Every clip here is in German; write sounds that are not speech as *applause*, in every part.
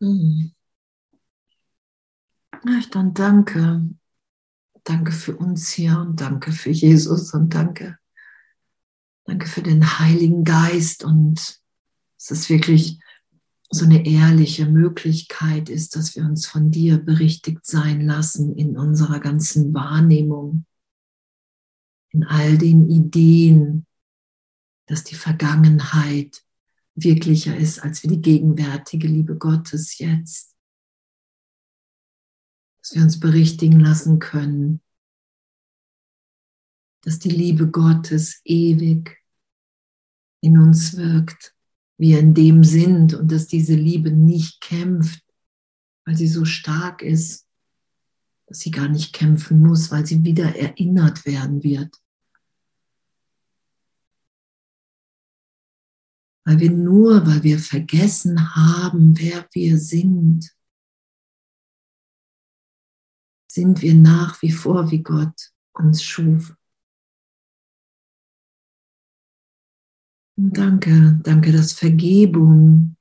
Hm. Ich dann danke. Danke für uns hier und danke für Jesus und danke. Danke für den Heiligen Geist und es ist wirklich so eine ehrliche Möglichkeit ist, dass wir uns von dir berichtigt sein lassen in unserer ganzen Wahrnehmung, in all den Ideen, dass die Vergangenheit wirklicher ist als wie die gegenwärtige Liebe Gottes jetzt. Dass wir uns berichtigen lassen können, dass die Liebe Gottes ewig in uns wirkt wir in dem sind und dass diese Liebe nicht kämpft, weil sie so stark ist, dass sie gar nicht kämpfen muss, weil sie wieder erinnert werden wird. Weil wir nur, weil wir vergessen haben, wer wir sind, sind wir nach wie vor, wie Gott uns schuf. Danke, danke, dass Vergebung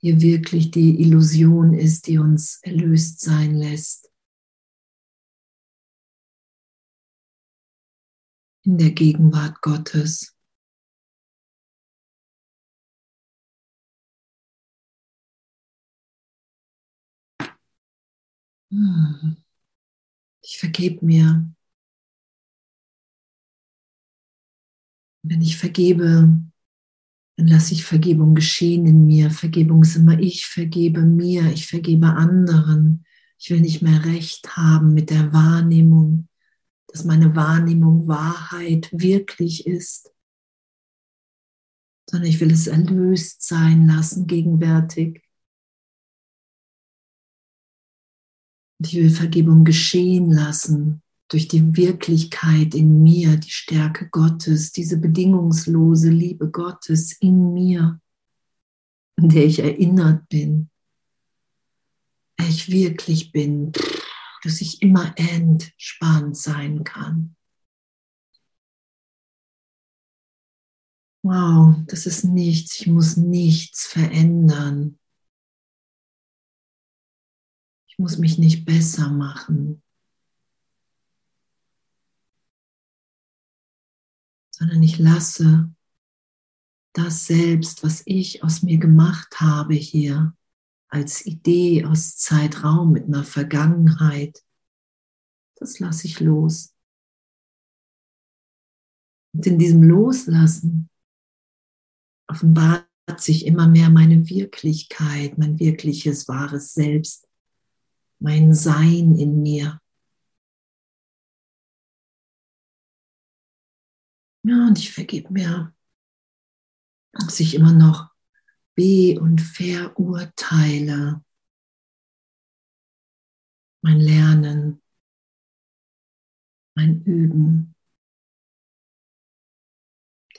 hier wirklich die Illusion ist, die uns erlöst sein lässt. In der Gegenwart Gottes. Ich vergebe mir Wenn ich vergebe, dann lasse ich Vergebung geschehen in mir. Vergebung ist immer ich vergebe mir, ich vergebe anderen. Ich will nicht mehr recht haben mit der Wahrnehmung, dass meine Wahrnehmung Wahrheit wirklich ist, sondern ich will es erlöst sein lassen gegenwärtig. Und ich will Vergebung geschehen lassen durch die Wirklichkeit in mir, die Stärke Gottes, diese bedingungslose Liebe Gottes in mir, in der ich erinnert bin, wer ich wirklich bin, dass ich immer entspannt sein kann. Wow, das ist nichts, ich muss nichts verändern. Muss mich nicht besser machen. sondern ich lasse das selbst, was ich aus mir gemacht habe hier, als Idee aus Zeitraum mit einer Vergangenheit, das lasse ich los. Und in diesem Loslassen offenbart sich immer mehr meine Wirklichkeit, mein wirkliches, wahres Selbst, mein Sein in mir. Ja, und ich vergebe mir, dass ich immer noch be- und verurteile. Mein Lernen, mein Üben.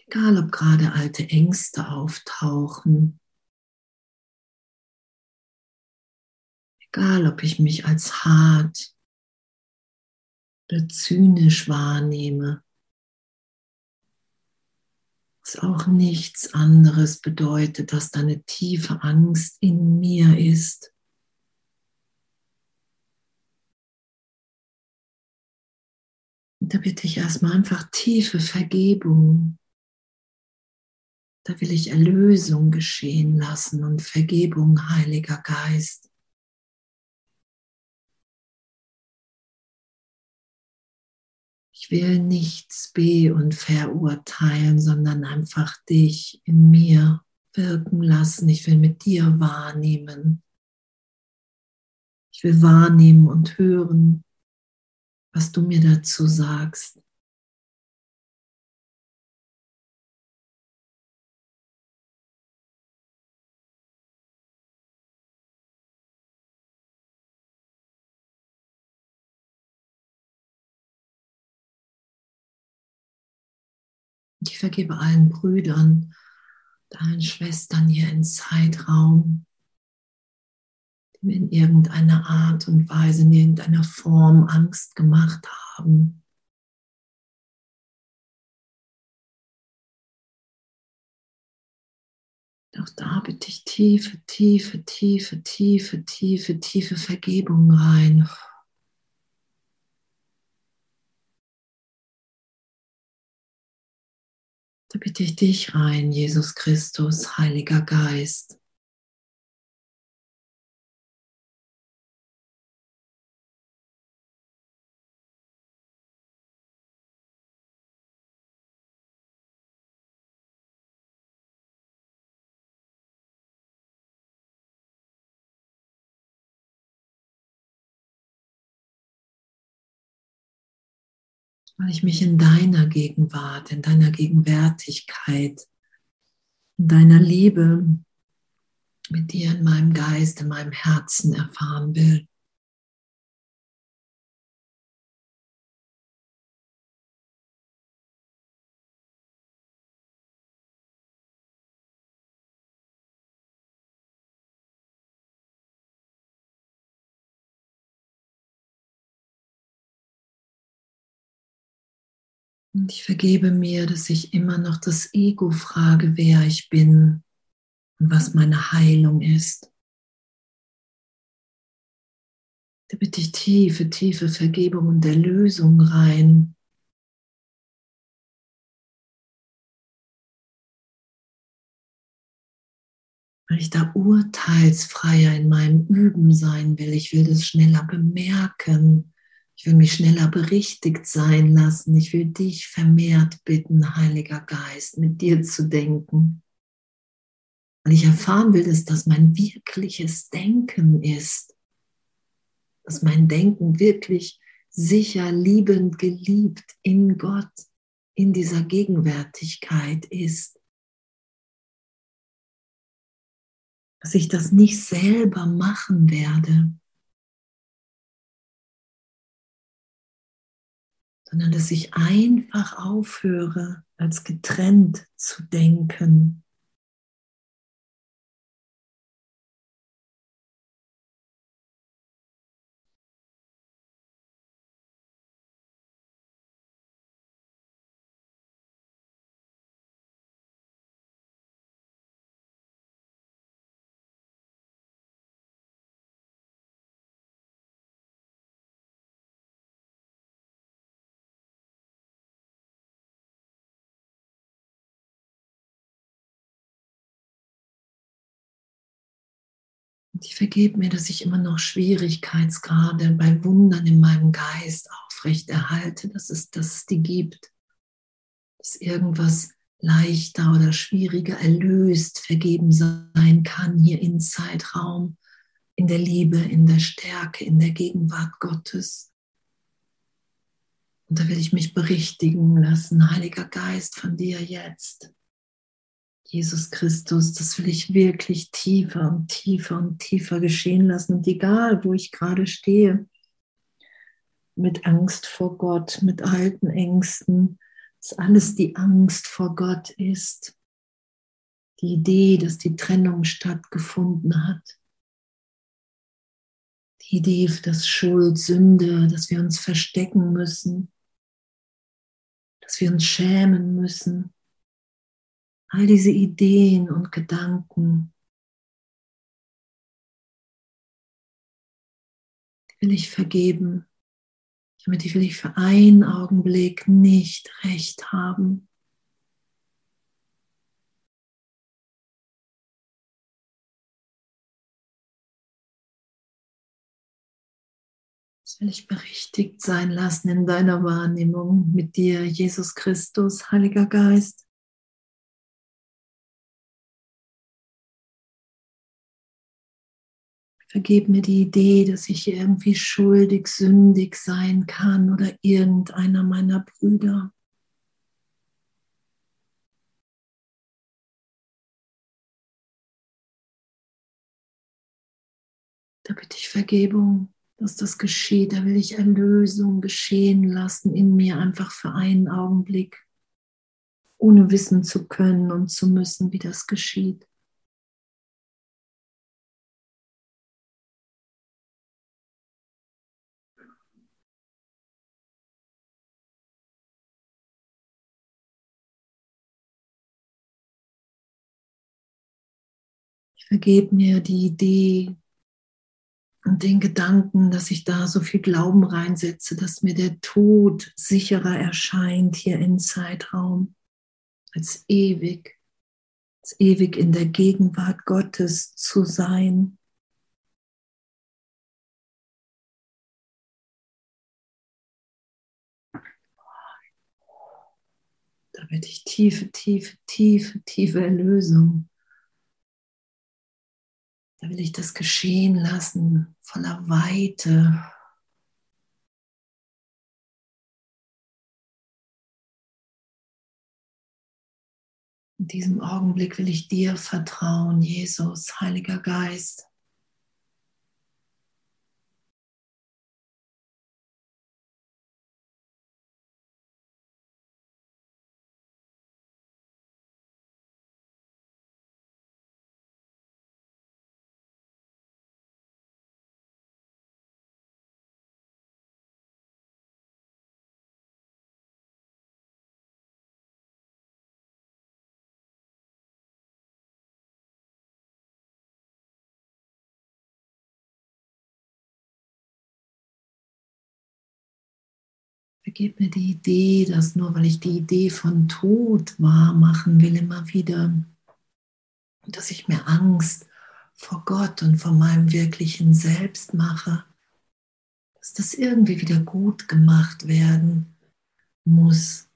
Egal, ob gerade alte Ängste auftauchen. Egal, ob ich mich als hart oder zynisch wahrnehme was auch nichts anderes bedeutet, dass da eine tiefe Angst in mir ist. Und da bitte ich erstmal einfach tiefe Vergebung. Da will ich Erlösung geschehen lassen und Vergebung, Heiliger Geist. Will nichts be- und verurteilen, sondern einfach dich in mir wirken lassen. Ich will mit dir wahrnehmen. Ich will wahrnehmen und hören, was du mir dazu sagst. Ich vergebe allen Brüdern, allen Schwestern hier im Zeitraum, die mir in irgendeiner Art und Weise, in irgendeiner Form Angst gemacht haben. Auch da bitte ich tiefe, tiefe, tiefe, tiefe, tiefe, tiefe Vergebung rein. Da bitte ich dich rein, Jesus Christus, Heiliger Geist. Weil ich mich in deiner Gegenwart, in deiner Gegenwärtigkeit, in deiner Liebe mit dir in meinem Geist, in meinem Herzen erfahren will. Und ich vergebe mir, dass ich immer noch das Ego frage, wer ich bin und was meine Heilung ist. Da bitte ich tiefe, tiefe Vergebung und Erlösung rein. Weil ich da urteilsfreier in meinem Üben sein will. Ich will das schneller bemerken. Ich will mich schneller berichtigt sein lassen. Ich will dich vermehrt bitten, Heiliger Geist, mit dir zu denken. Weil ich erfahren will, dass das mein wirkliches Denken ist. Dass mein Denken wirklich sicher, liebend, geliebt in Gott, in dieser Gegenwärtigkeit ist. Dass ich das nicht selber machen werde, sondern dass ich einfach aufhöre, als getrennt zu denken. Und ich vergebe mir, dass ich immer noch Schwierigkeitsgrade bei Wundern in meinem Geist aufrechterhalte, dass es, dass es die gibt. Dass irgendwas leichter oder schwieriger erlöst, vergeben sein kann hier im Zeitraum, in der Liebe, in der Stärke, in der Gegenwart Gottes. Und da will ich mich berichtigen lassen, Heiliger Geist, von dir jetzt. Jesus Christus, das will ich wirklich tiefer und tiefer und tiefer geschehen lassen. Und egal, wo ich gerade stehe, mit Angst vor Gott, mit alten Ängsten, dass alles die Angst vor Gott ist. Die Idee, dass die Trennung stattgefunden hat. Die Idee, dass Schuld, Sünde, dass wir uns verstecken müssen, dass wir uns schämen müssen, all diese Ideen und Gedanken, die will ich vergeben. Damit will ich für einen Augenblick nicht recht haben. Das will ich berichtigt sein lassen in deiner Wahrnehmung mit dir, Jesus Christus, Heiliger Geist. Vergib mir die Idee, dass ich irgendwie schuldig, sündig sein kann oder irgendeiner meiner Brüder. Da bitte ich Vergebung, dass das geschieht. Da will ich Erlösung geschehen lassen in mir, einfach für einen Augenblick, ohne wissen zu können und zu müssen, wie das geschieht. Vergebe mir die Idee und den Gedanken, dass ich da so viel Glauben reinsetze, dass mir der Tod sicherer erscheint hier im Zeitraum als ewig, als ewig in der Gegenwart Gottes zu sein. Da werde ich tiefe, tiefe, tiefe, tiefe Erlösung. Da will ich das geschehen lassen, voller Weite. In diesem Augenblick will ich dir vertrauen, Jesus, Heiliger Geist. Vergib mir die Idee, dass nur weil ich die Idee von Tod wahr machen will, immer wieder, dass ich mir Angst vor Gott und vor meinem wirklichen Selbst mache, dass das irgendwie wieder gut gemacht werden muss.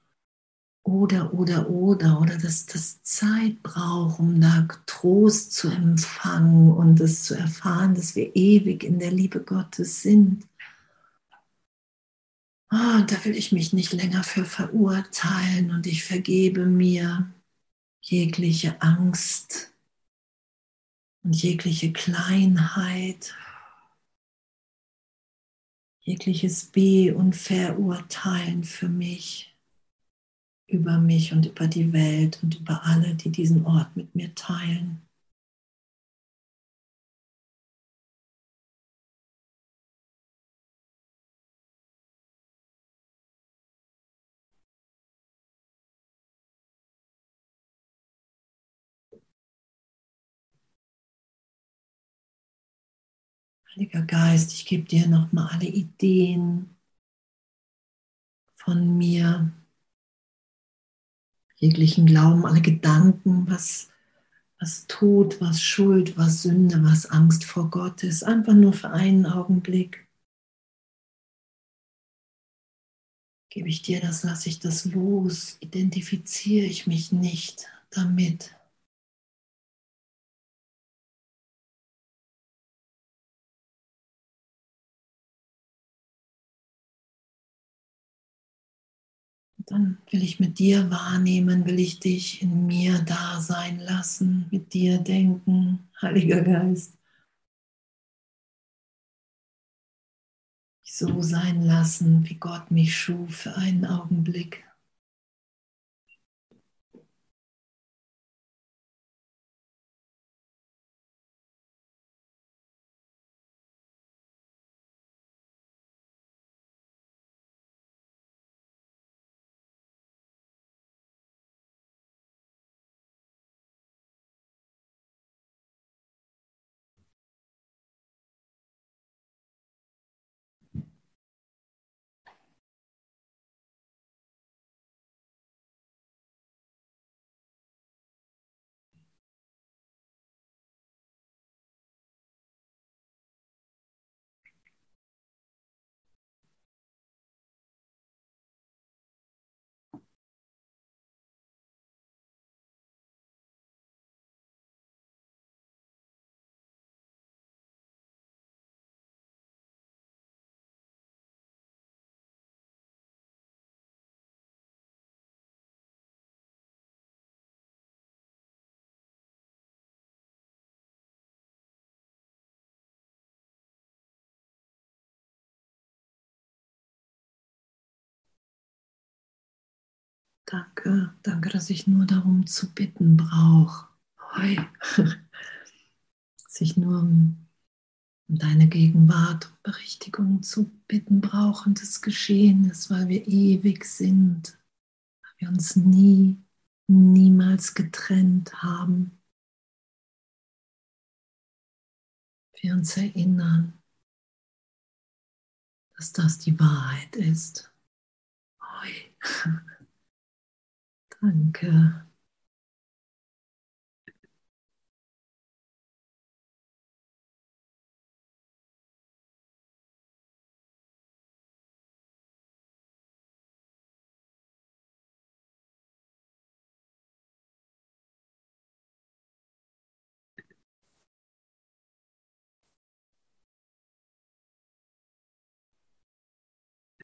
Oder, oder, oder, oder dass das Zeit braucht, um da Trost zu empfangen und es zu erfahren, dass wir ewig in der Liebe Gottes sind. Oh, da will ich mich nicht länger für verurteilen und ich vergebe mir jegliche Angst und jegliche Kleinheit, jegliches Be- und Verurteilen für mich, über mich und über die Welt und über alle, die diesen Ort mit mir teilen. Heiliger Geist, ich gebe dir nochmal alle Ideen von mir, jeglichen Glauben, alle Gedanken, was, was Tod, was Schuld, was Sünde, was Angst vor Gott ist, einfach nur für einen Augenblick. Gebe ich dir das, lasse ich das los, identifiziere ich mich nicht damit. Dann will ich mit dir wahrnehmen, will ich dich in mir da sein lassen, mit dir denken, Heiliger Geist. So sein lassen, wie Gott mich schuf für einen Augenblick. Danke, danke, dass ich nur darum zu bitten brauche. Dass *laughs* ich nur um deine Gegenwart und Berichtigung zu bitten brauche und es geschehen ist, weil wir ewig sind, weil wir uns nie, niemals getrennt haben. Wir uns erinnern, dass das die Wahrheit ist. Oi. *laughs* Danke.